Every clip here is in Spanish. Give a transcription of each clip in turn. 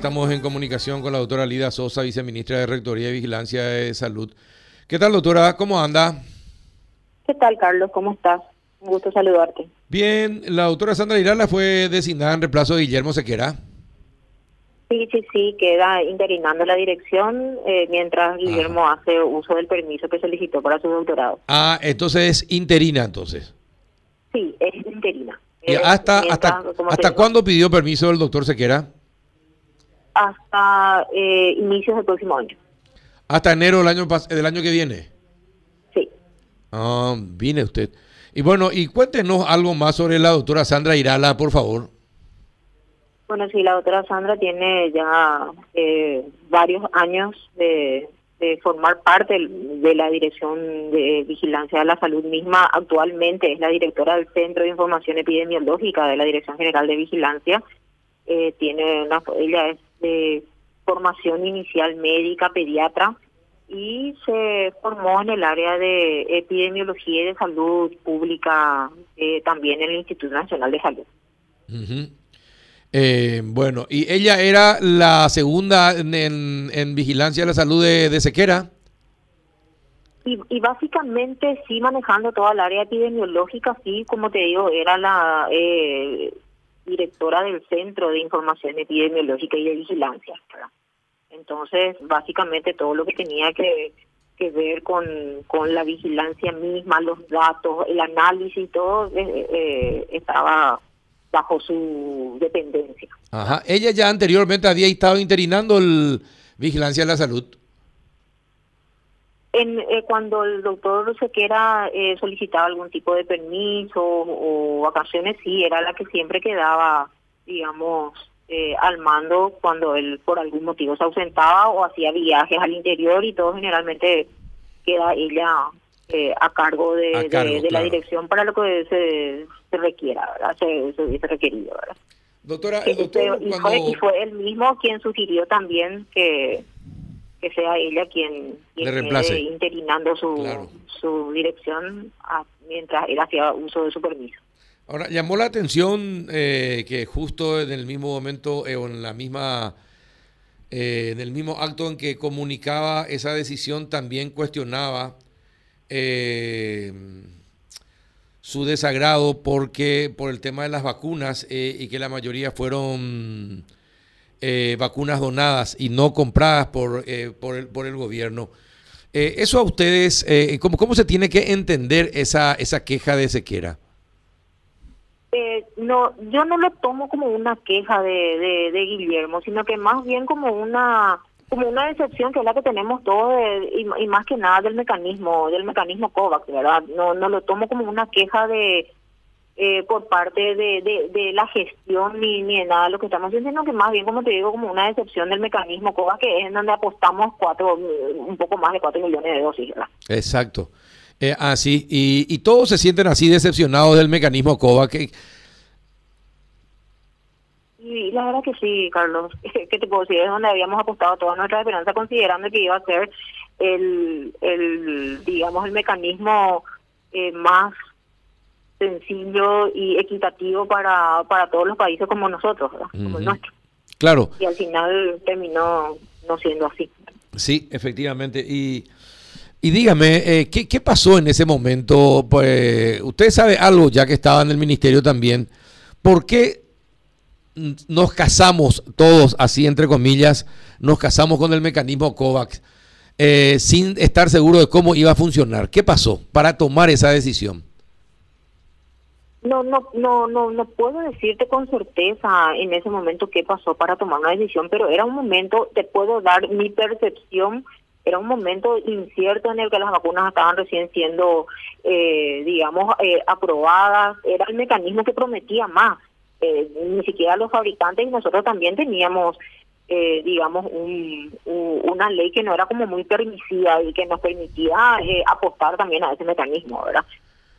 Estamos en comunicación con la doctora Lida Sosa, viceministra de Rectoría y Vigilancia de Salud. ¿Qué tal, doctora? ¿Cómo anda? ¿Qué tal, Carlos? ¿Cómo estás? Un gusto saludarte. Bien, la doctora Sandra Irala fue designada en reemplazo de Guillermo Sequera. Sí, sí, sí, queda interinando la dirección eh, mientras Guillermo hace uso del permiso que solicitó para su doctorado. Ah, entonces es interina, entonces. Sí, es interina. ¿Y hasta, mientras, hasta, hasta cuándo pidió permiso el doctor Sequera? Hasta eh, inicios del próximo año. Hasta enero del año, del año que viene. Sí. Ah, viene usted. Y bueno, y cuéntenos algo más sobre la doctora Sandra Irala, por favor. Bueno, sí, la doctora Sandra tiene ya eh, varios años de, de formar parte de la Dirección de Vigilancia de la Salud misma. Actualmente es la directora del Centro de Información Epidemiológica de la Dirección General de Vigilancia. Eh, tiene una, ella es de formación inicial médica, pediatra, y se formó en el área de epidemiología y de salud pública eh, también en el Instituto Nacional de Salud. Ujú. Eh, bueno, y ella era la segunda en, en- en vigilancia de la salud de, de Sequera. Y, y básicamente sí manejando toda el área epidemiológica, sí, como te digo, era la eh, directora del Centro de Información Epidemiológica y de Vigilancia. Entonces, básicamente todo lo que tenía que, ver con, con la vigilancia misma, los datos, el análisis, todo eh, eh, estaba bajo su dependencia. Ajá. Ella ya anteriormente había estado interinando el vigilancia de la salud. En, eh, cuando el doctor Sequera eh, solicitaba algún tipo de permiso o vacaciones, sí, era la que siempre quedaba, digamos, eh, al mando cuando él por algún motivo se ausentaba o hacía viajes al interior y todo generalmente queda ella eh, a cargo de, A cargo, de la claro. dirección para lo que se, se requiera, ¿verdad? Se, se hubiese requerido, ¿verdad? Doctora, el doctor, y, fue, y fue él mismo quien sugirió también que, que sea ella quien, quien Le reemplace. quede interinando su, Claro. su dirección a- mientras él hacía uso de su permiso. Ahora, llamó la atención eh, que justo en el mismo momento eh, o en la misma... eh, en el mismo acto en que comunicaba esa decisión, también cuestionaba eh, su desagrado porque por el tema de las vacunas y que la mayoría fueron eh, vacunas donadas y no compradas por, eh, por, el, por el gobierno. Eh, eso a ustedes, eh, ¿cómo, ¿cómo se tiene que entender esa, esa queja de Sequera? Eh, no, yo no lo tomo como una queja de, Guillermo, sino que más bien como una como una decepción que es la que tenemos todos de- y, y más que nada del mecanismo del mecanismo COVAX, ¿verdad? No no lo tomo como una queja de eh, por parte de, de, de la gestión ni, ni de nada de lo que estamos haciendo, sino que más bien, como te digo, como una decepción del mecanismo COVAX, que es en donde apostamos cuatro un poco más de cuatro millones de dosis, ¿verdad? Exacto. Eh, así, y, y todos se sienten así decepcionados del mecanismo COVAX. que- Y la verdad que sí, Carlos. ¿Qué te puedo decir? Es donde habíamos apostado toda nuestra esperanza considerando que iba a ser el, el digamos, el mecanismo eh, más sencillo y equitativo para, para todos los países como nosotros, ¿verdad? como el nuestro. Claro, Y al final terminó no siendo así. sí, efectivamente. Y, y dígame, eh, ¿qué, qué pasó en ese momento? Pues, usted sabe algo, ya que estaba en el ministerio también. ¿Por qué nos casamos todos, así entre comillas, nos casamos con el mecanismo COVAX eh, sin estar seguro de cómo iba a funcionar? ¿Qué pasó para tomar esa decisión? No, no, no, no, no puedo decirte con certeza en ese momento qué pasó para tomar una decisión, pero era un momento, te puedo dar mi percepción, era un momento incierto en el que las vacunas estaban recién siendo, eh, digamos, eh, aprobadas, era el mecanismo que prometía más, Eh, ni siquiera los fabricantes y nosotros también teníamos, eh, digamos, un, un- una ley que no era como muy permisiva y que nos permitía eh, apostar también a ese mecanismo, ¿verdad?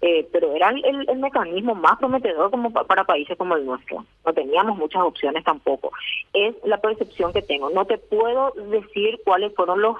Eh, pero era el, el- mecanismo más prometedor como pa- para países como el nuestro. No teníamos muchas opciones tampoco. Es la percepción que tengo. No te puedo decir cuáles fueron los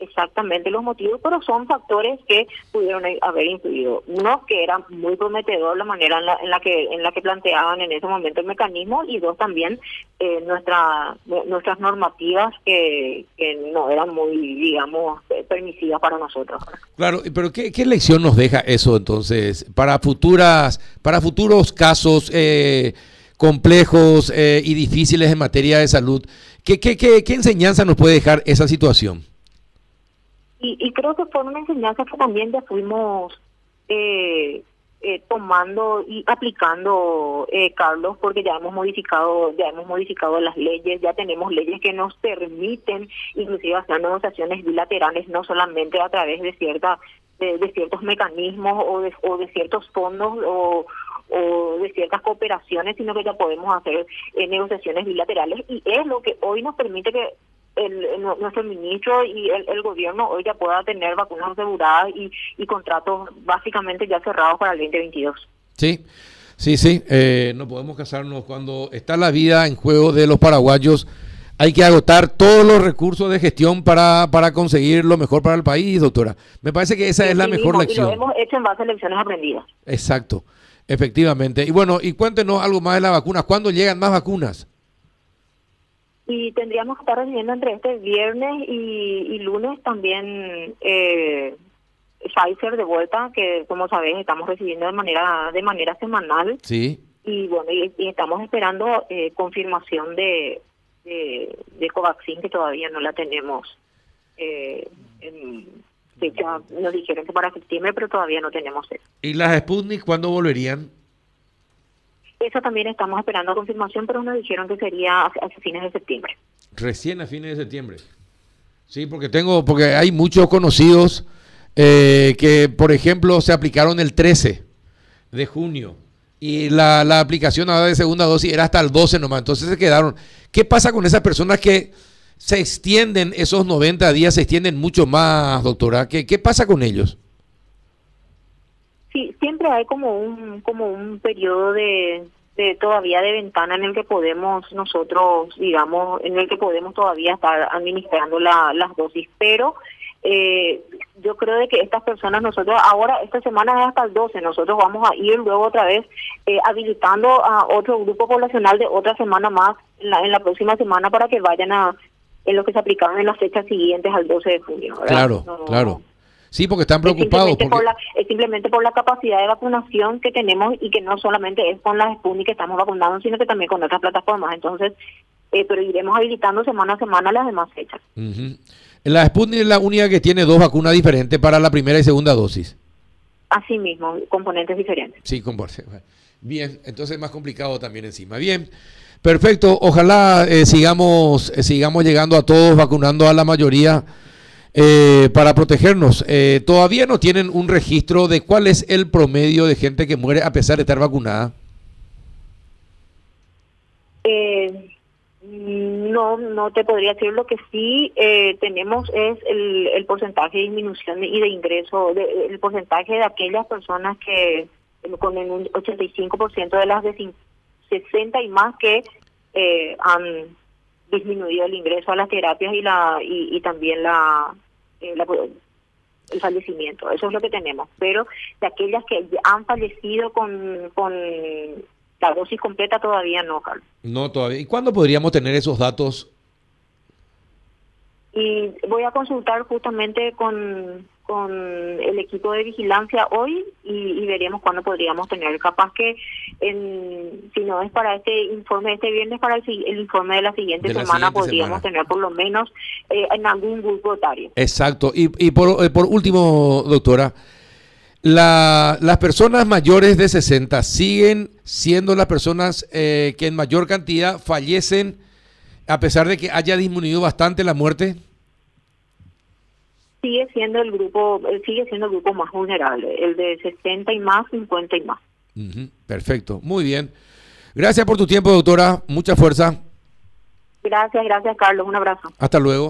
exactamente los motivos, pero son factores que pudieron haber influido. Uno, que era muy prometedor la manera en la, que en la que planteaban en ese momento el mecanismo, y dos, también eh, nuestra, nuestras normativas que, no eran muy, digamos, permisivas para nosotros. Claro, pero ¿qué, qué lección nos deja eso entonces para futuras, para futuros casos? Eh, complejos eh, y difíciles en materia de salud. ¿Qué, qué, qué, qué enseñanza nos puede dejar esa situación? Y, creo que fue una enseñanza que también ya fuimos eh, eh, tomando y aplicando, eh, Carlos, porque ya hemos modificado, ya hemos modificado las leyes, ya tenemos leyes que nos permiten inclusive hacer negociaciones bilaterales, no solamente a través de cierta de, ciertos mecanismos o de, o de ciertos fondos o, o de ciertas cooperaciones, sino que ya podemos hacer negociaciones bilaterales y es lo que hoy nos permite que el, nuestro ministro y el, gobierno hoy ya pueda tener vacunas aseguradas y, y contratos básicamente ya cerrados para el 2022. Sí. Sí, sí, eh, no podemos casarnos cuando está la vida en juego de los paraguayos. Hay que agotar todos los recursos de gestión para, para conseguir lo mejor para el país, doctora. Me parece que esa es la mejor lección. Y lo hemos hecho en base a lecciones aprendidas. Exacto, efectivamente. Y bueno, y cuéntenos algo más de las vacunas. ¿Cuándo llegan más vacunas? Y tendríamos que estar recibiendo entre este viernes y, lunes también eh, Pfizer de vuelta, que como sabes estamos recibiendo de manera de manera semanal. Sí. Y bueno, y, estamos esperando eh, confirmación de, de, Covaxin, que todavía no la tenemos. Eh, en fecha, nos dijeron que para septiembre, pero todavía no tenemos eso. ¿Y las Sputnik cuándo volverían? Eso también estamos esperando confirmación, pero nos dijeron que sería a, fines de septiembre. Recién a fines de septiembre. Sí, porque tengo, porque hay muchos conocidos eh, que, por ejemplo, se aplicaron el 13 de junio y la, la aplicación ahora de segunda dosis era hasta el 12 nomás. Entonces se quedaron. ¿Qué pasa con esas personas que se extienden esos 90 días, se extienden mucho más, doctora? ¿Qué, qué pasa con ellos? Sí, siempre hay como un como un periodo de, de todavía de ventana en el que podemos nosotros, digamos, en el que podemos todavía estar administrando la, las dosis, pero eh, yo creo de que estas personas nosotros ahora esta semana es hasta el 12 nosotros vamos a ir luego otra vez eh, habilitando a otro grupo poblacional de otra semana más en la, en la próxima semana para que vayan a en lo que se aplicaban en las fechas siguientes al 12 de junio claro claro Sí, porque están preocupados. Es simplemente, Por la, es simplemente por la capacidad de vacunación que tenemos y que no solamente es con las Sputnik que estamos vacunando, sino que también con otras plataformas. Entonces, eh, pero iremos habilitando semana a semana las demás fechas. La Sputnik es la única que tiene dos vacunas diferentes para la primera y segunda dosis. Así mismo, componentes diferentes. Sí, componentes. Bien, entonces es más complicado también encima. Bien, perfecto. Ojalá eh, sigamos, eh, sigamos llegando a todos, vacunando a la mayoría eh, para protegernos. Eh, ¿Todavía no tienen un registro de cuál es el promedio de gente que muere a pesar de estar vacunada? Eh, no, no te podría decir. Lo que sí tenemos es el, porcentaje de disminución y de ingreso, el porcentaje de aquellas personas que con un 85% de las de 60 y más que han disminuido el ingreso a las terapias y la y, también la, eh, el fallecimiento. Eso es lo que tenemos. Pero de aquellas que han fallecido con, con la dosis completa todavía no, Carlos. No, todavía. ¿Y cuándo podríamos tener esos datos? Y voy a consultar justamente con con el equipo de vigilancia hoy y, veremos cuándo podríamos tener. Capaz que, en, si no es para este informe de este viernes, para el, informe de la siguiente semana podríamos tener por lo menos eh, en algún grupo etario. Exacto. Y, y por, eh, por último, doctora, la, las personas mayores de 60 siguen siendo las personas eh, que en mayor cantidad fallecen a pesar de que haya disminuido bastante la muerte sigue siendo el grupo eh, sigue siendo el grupo más vulnerable, el de 60 y más, 50 y más. Perfecto, muy bien. Gracias por tu tiempo, doctora. Mucha fuerza. Gracias, gracias, Carlos. Un abrazo. Hasta luego.